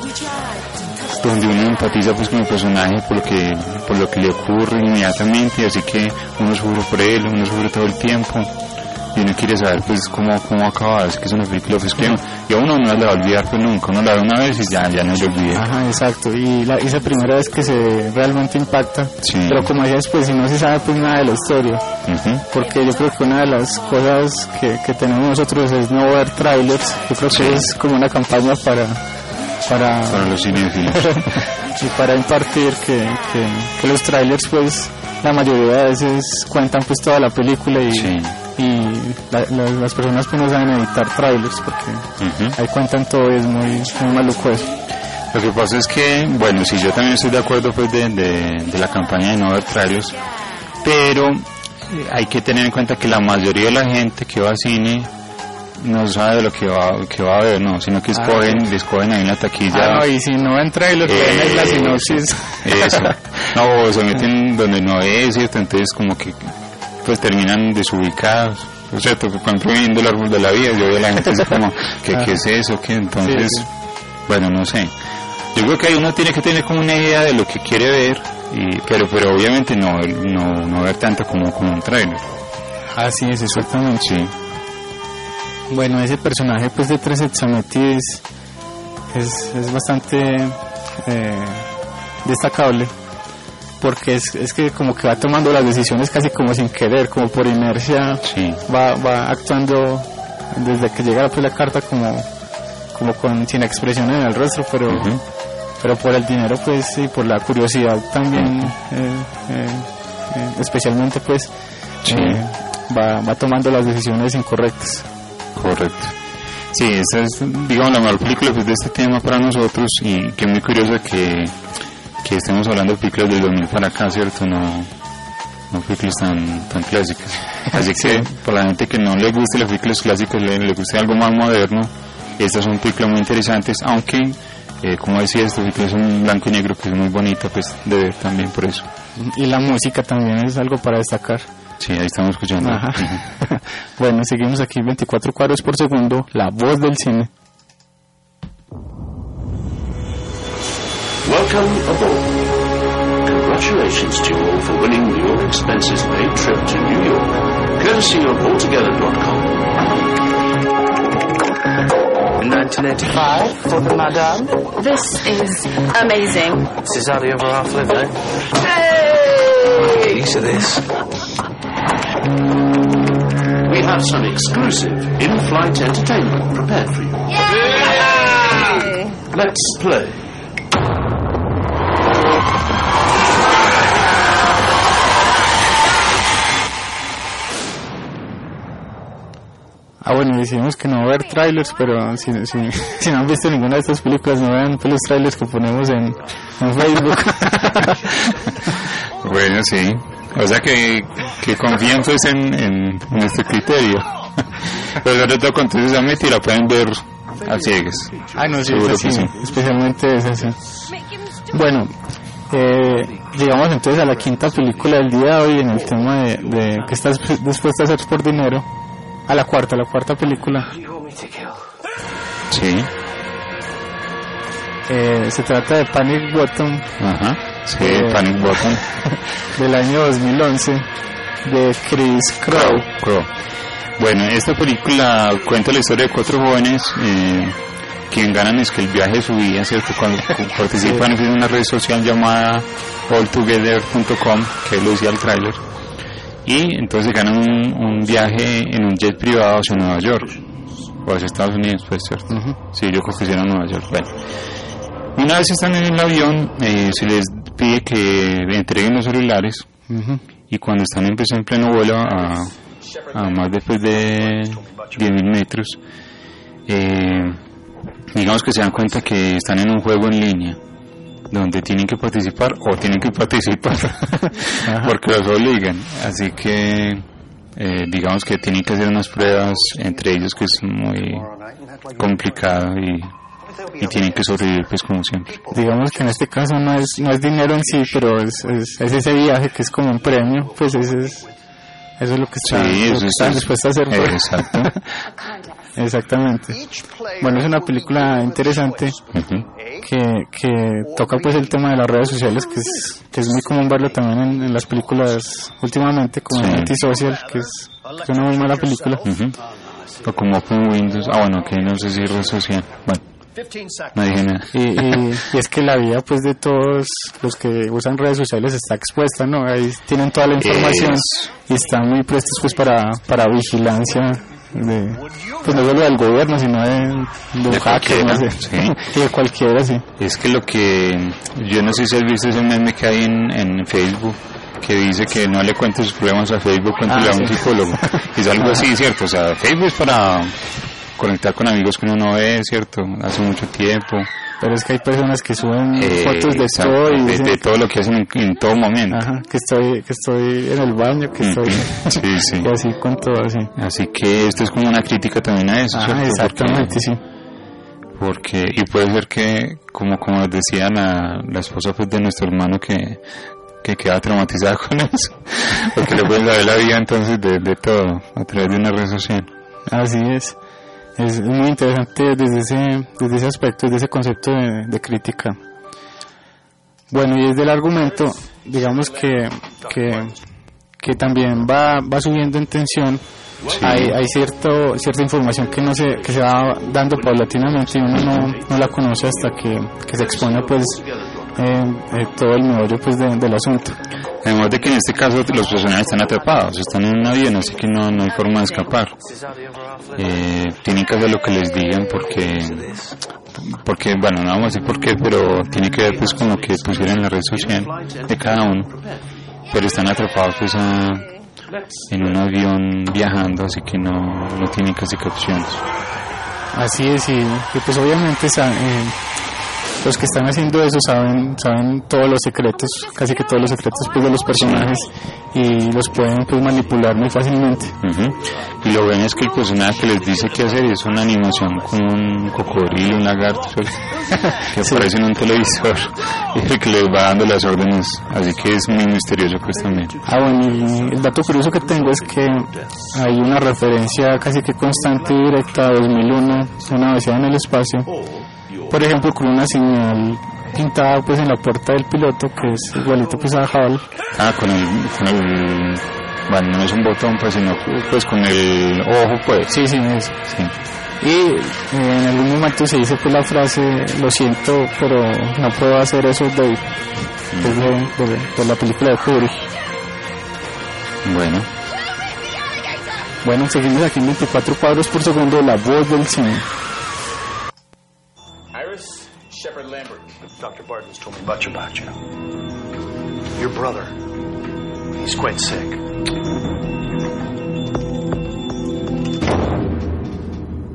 donde uno empatiza pues con el personaje por lo que, por lo que le ocurre inmediatamente, así que uno sufre por él, uno sufre todo el tiempo, y uno quiere saber pues cómo, cómo acaba, es que es una película pues que y a uno no la va a olvidar pues nunca, uno la ve una vez y ya, ya no se olvida. Ajá, exacto. Y la, esa primera vez que se realmente impacta. Sí. Pero como decías, pues si no se sabe pues nada de la historia. Porque yo creo que una de las cosas que, que tenemos nosotros es no ver trailers. Yo creo que es como una campaña para... Para, Para los cinéfilos. y para impartir que, que, que los trailers pues la mayoría de veces cuentan pues toda la película y, y la- la- las personas pues no saben editar trailers porque ahí cuentan todo y es muy, muy maluco eso. Lo que pasa es que, bueno, sí, yo también estoy de acuerdo pues de, de, de la campaña de no ver trailers, pero eh, hay que tener en cuenta que la mayoría de la gente que va al cine no sabe de lo que va, que va a ver, no, sino que Ah, escogen, le escogen ahí en la taquilla. Ah, no, y si no trailers, ven ahí la Eh, sinopsis. Eso. No, se meten donde no es, ¿cierto? Entonces como que pues terminan desubicados. O sea, por ejemplo, viendo el árbol de la vida, yo veo a la gente así como, ¿qué, qué es eso? ¿Qué? Entonces, Sí, sí. bueno, no sé. Yo creo que uno tiene que tener como una idea de lo que quiere ver, y, pero pero obviamente no, no, no ver tanto como, como un trailer. Así es, exactamente. Sí. Bueno, ese personaje pues de Tres es, es bastante eh, destacable porque es, es que como que va tomando las decisiones casi como sin querer, como por inercia, va, va actuando desde que llega pues, la carta como, como con sin expresión en el rostro, pero, pero por el dinero pues y por la curiosidad también, eh, eh, eh, especialmente pues va, va tomando las decisiones incorrectas. Correcto. Sí, esa es, digamos, la mejor película pues, de este tema para nosotros y que muy curioso que, que estemos hablando de películas del 2000 para acá, ¿cierto? No, no películas tan, tan clásicas. Así que, para la gente que no le guste las películas clásicas, le, le guste algo más moderno, estas son películas muy interesantes, aunque, eh, como decía, esta película es un blanco y negro que es muy bonita, pues, de ver también por eso. Y la música también es algo para destacar. Sí, ahí estamos escuchando. Ajá. bueno, seguimos aquí 24 cuadros por segundo, la voz del cine. Welcome aboard. Congratulations to you all for winning your expenses paid trip to New York, courtesy of altogether.com. 1985 for the madame. This is amazing. This is how the other half live, eh? Hey! Piece of this. We have some exclusive in-flight entertainment prepared for you. Let's play. Ah, bueno, decimos que no ver trailers, pero si, si, si no han visto ninguna de estas películas, no vean pues, los trailers que ponemos en, en Facebook. Bueno, sí. O sea que, que confían pues en, en nuestro criterio. Pero sobre todo con entonces esa mentira pueden ver a ciegas. ah, no, sí, Seguro es que así, sí. especialmente esa, sí. Bueno, eh, llegamos entonces a la quinta película del día de hoy en el tema de, de que estás dispuesta a hacer por dinero. A la cuarta, la cuarta película. Sí. Eh, se trata de Panic Button. Ajá, sí, Eh, Panic Button. del año 2011 de Chris Crow. Crow. Bueno, esta película cuenta la historia de cuatro jóvenes eh, quien ganan es que el viaje de su vida, ¿cierto? Cuando participan en una red social llamada alltogether.com, que lo decía el tráiler, y entonces ganan un, un viaje en un jet privado hacia Nueva York, o hacia Estados Unidos, pues, ¿cierto? Sí, yo creo que era Nueva York. Bueno, una vez están en el avión, eh, se les pide que entreguen los celulares, y cuando están en, en pleno vuelo a, a más después de 10.000 metros, eh, digamos que se dan cuenta que están en un juego en línea donde tienen que participar o tienen que participar porque los obligan así que eh, digamos que tienen que hacer unas pruebas entre ellos que es muy complicado y, y tienen que sobrevivir pues como siempre Digamos que en este caso no es, no es dinero en sí, pero es, es, es ese viaje que es como un premio, pues ese es, eso es lo que están, Sí, lo eso que es- están dispuestos a hacer. Exacto. Exactamente. Bueno, es una película interesante que, que toca pues el tema de las redes sociales, que es, que es muy común verlo también en, en las películas últimamente, como Sí. Antisocial, que es, que es una muy mala película. O como Open Windows ah bueno que no sé si es red social bueno no dije nada Y, y- y es que la vida pues de todos los que usan redes sociales está expuesta, ¿no? Ahí tienen toda la información Es- y están muy prestos pues para, para vigilancia de, pues no solo del gobierno, sino de, de, De hackers, no sé. sí. y de cualquiera, sí. Es que lo que yo no sé si has visto ese meme que hay en, en Facebook que dice que no le cuente sus problemas a Facebook, cuéntele Ah, a un sí. psicólogo. Es algo así, ¿cierto? O sea, Facebook es para conectar con amigos que uno no ve, ¿cierto? Hace mucho tiempo. Pero es que hay personas que suben Eh, fotos de todo y de, dicen de todo lo que hacen en, en todo momento. ajá, que estoy que estoy en el baño, que estoy Sí, sí. y así con todo así. Así que esto es como una crítica también a eso, ¿cierto? exactamente, sí. porque y puede ser que como como decía la, la esposa pues de nuestro hermano que que queda traumatizada con eso porque le pueden saber la vida entonces de, de todo a través de una red social Así es. Es muy interesante desde ese, desde ese aspecto, desde ese concepto de, de crítica. Bueno, y desde el argumento, digamos que, que, que también va, va subiendo en tensión. Hay, hay cierto, cierta información que no se, que se va dando paulatinamente y uno no, no la conoce hasta que, que se expone pues eh, eh, todo el meollo pues de- del asunto. además de que en este caso los personajes están atrapados están en un avión así que no, no hay forma de escapar. Eh, tienen que hacer lo que les digan porque porque bueno no vamos a decir por qué pero tiene que ver pues con lo que pusieron en la red social de cada uno. Pero están atrapados pues a- en un avión viajando así que no, no tienen casi que opciones. Así es, y, y pues obviamente eh, los que están haciendo eso saben saben todos los secretos, casi que todos los secretos pues, de los personajes y los pueden pues manipular muy fácilmente. Y lo ven es que el personaje que les dice qué hacer es una animación con un cocodrilo, un lagarto que aparece en un televisor y el que les va dando las órdenes. Así que es muy misterioso pues también. Ah, bueno, y el dato curioso que tengo es que hay una referencia casi que constante y directa a 2001, una vez en el espacio, por ejemplo con una señal pintada pues en la puerta del piloto que es igualito pues a Hall. ah con el, con el bueno no es un botón pues sino pues con el ojo pues Sí, sí, es. sí. Y eh, en algún momento se dice pues la frase, lo siento, pero no puedo hacer eso, Dave. Es de, de- de la película de Kubrick. bueno Bueno, seguimos aquí en 24 cuadros por segundo, la voz del cine. Iris Shepard Lambert. Dr. Barton's told me much about you. Your brother, he's quite sick.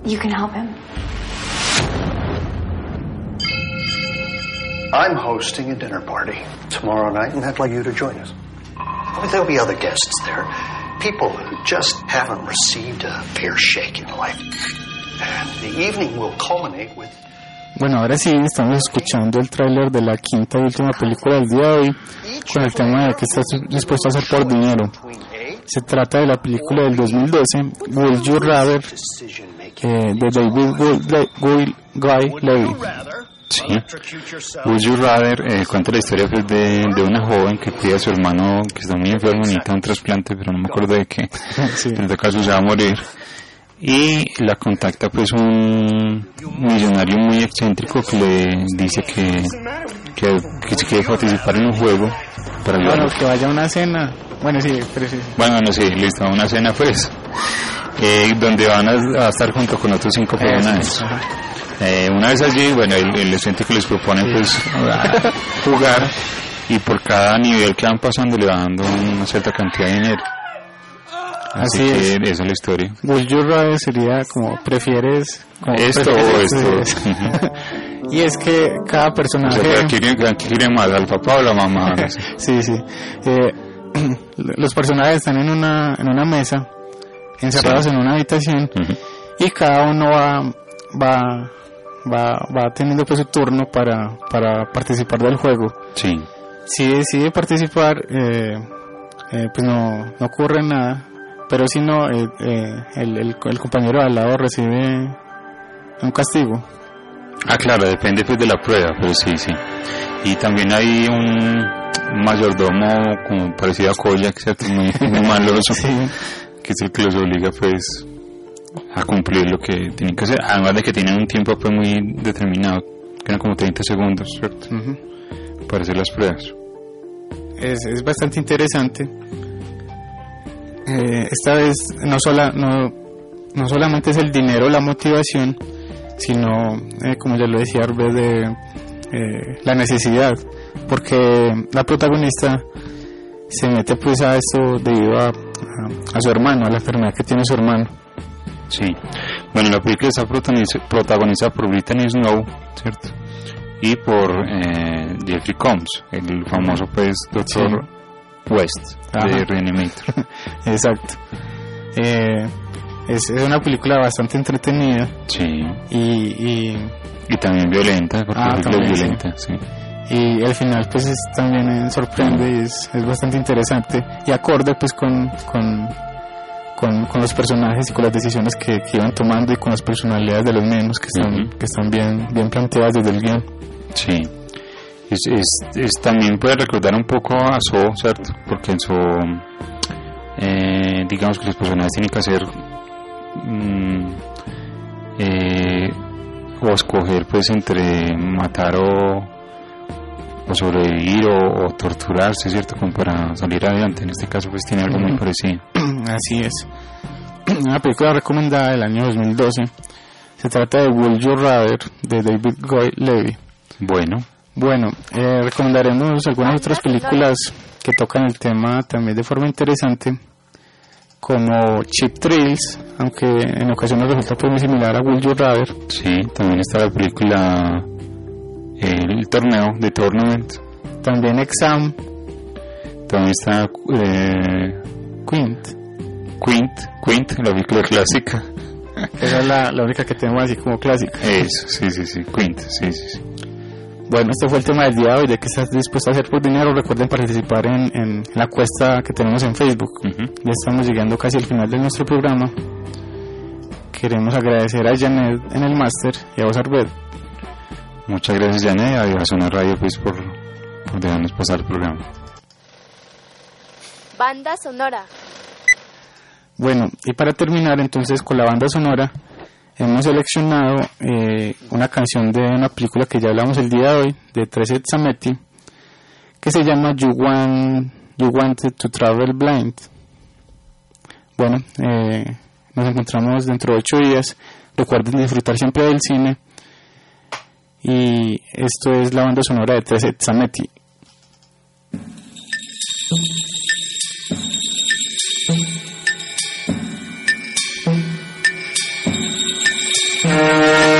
You can help him. I'm hosting a dinner party tomorrow night, and I'd like you to join us. But there'll be other guests there, people who just haven't received a fair shake in life. And the evening will culminate with Bueno, ahora sí, estamos escuchando el tráiler de la quinta y última película del día de hoy con el tema de que estás dispuesto a hacer por dinero. Se trata de la película del 2012, Would You Rather, eh, de David Guy, Guy Levy. Sí. Would You Rather eh, cuenta la historia pues, de, de una joven que cuida a su hermano que está muy enfermo, necesita un trasplante, pero no me acuerdo de qué. En este caso se va a morir. Y la contacta pues un millonario muy excéntrico que le dice que, que, que si quiere participar en un juego para Bueno, que vaya a una cena. Bueno, sí, pero sí. sí. Bueno, no sé, listo, una cena pues, eh, donde van a, a estar junto con otros cinco personajes. Ajá. Eh, una vez allí, bueno, el, el excéntrico les propone pues a- jugar y por cada nivel que van pasando le va dando una cierta cantidad de dinero. Así, Así que es. esa es la historia. Would you rather sería como prefieres como Esto o prefieres esto. y es que cada O personaje sea, ¿a quién, a quién quiere más, al papá o la mamá? No sé. sí sí Eh, los personajes están en una en una mesa encerrados Sí. en una habitación y cada uno va va va va teniendo pues su turno para para participar del juego Sí. si decide participar eh, eh, pues no, no ocurre nada pero si no eh, eh, el, el, el compañero de al lado recibe un castigo Ah, claro, depende pues de la prueba, pero sí, sí. Y también hay un mayordomo como parecido a Kojak, ¿cierto? Muy, muy maloso, que es el que los obliga pues a cumplir lo que tienen que hacer. Además de que tienen un tiempo pues muy determinado, que eran como 30 segundos, ¿cierto? Para hacer las pruebas. es, es bastante interesante Eh, esta vez no, sola, no, no solamente es el dinero la motivación sino eh, como ya lo decía Arbe de eh, la necesidad porque la protagonista se mete pues a esto debido a, a, a su hermano a la enfermedad que tiene su hermano Sí. Bueno, la película está protagoniz- protagonizada por Brittany Snow, ¿cierto? Y por eh, Jeffrey Combs, el famoso pues doctor West de Ajá. Reanimator. Exacto. Eh, es, es una película bastante entretenida. Sí. Y, y, Y también violenta, porque Ah, también, es violenta, sí. y el final pues es, también eh, sorprende y es, es bastante interesante y acorde pues con, con, con, con los personajes y con las decisiones que, que iban tomando y con las personalidades de los mismos que están, que están bien, bien planteadas desde el guion. Sí. Es, es, es- también puede recordar un poco a So, ¿cierto? Porque en So, eh, digamos que los personajes tienen que hacer mm, eh, o escoger pues entre matar o, o sobrevivir o, o torturarse, ¿cierto? Como para salir adelante. En este caso pues tiene algo muy parecido. Así es. Una película recomendada del año 2012. Se trata de Would You Rather de David Goy Levy. Bueno. Bueno, eh, recomendaremos algunas otras películas que tocan el tema también de forma interesante, como Cheap Thrills, aunque en ocasiones resulta pues muy similar a Will You Rather. Sí, también está la película El torneo de Tournament. También Exam. También está eh, Quint. Quint, Quint, la película clásica. Esa es la, la única que tenemos así como clásica. Eso, sí, sí, sí, Quint, sí, sí, sí. Bueno, este fue el tema del día de hoy, de qué estás dispuesto a hacer por dinero. Recuerden participar en, en la encuesta que tenemos en Facebook. Ya estamos llegando casi al final de nuestro programa. Queremos agradecer a Janet en el máster y a vos, Arbed. Muchas gracias, Janet, y a Zona Radio pues, por, por dejarnos pasar el programa. Banda sonora. Bueno, y para terminar entonces con la banda sonora, hemos seleccionado eh, una canción de una película que ya hablamos el día de hoy, de Trece Zametti, que se llama You, Want, you Wanted to Travel Blind. Bueno, eh, nos encontramos dentro de ocho días. Recuerden disfrutar siempre del cine. Y esto es la banda sonora de Trece Zametti. Música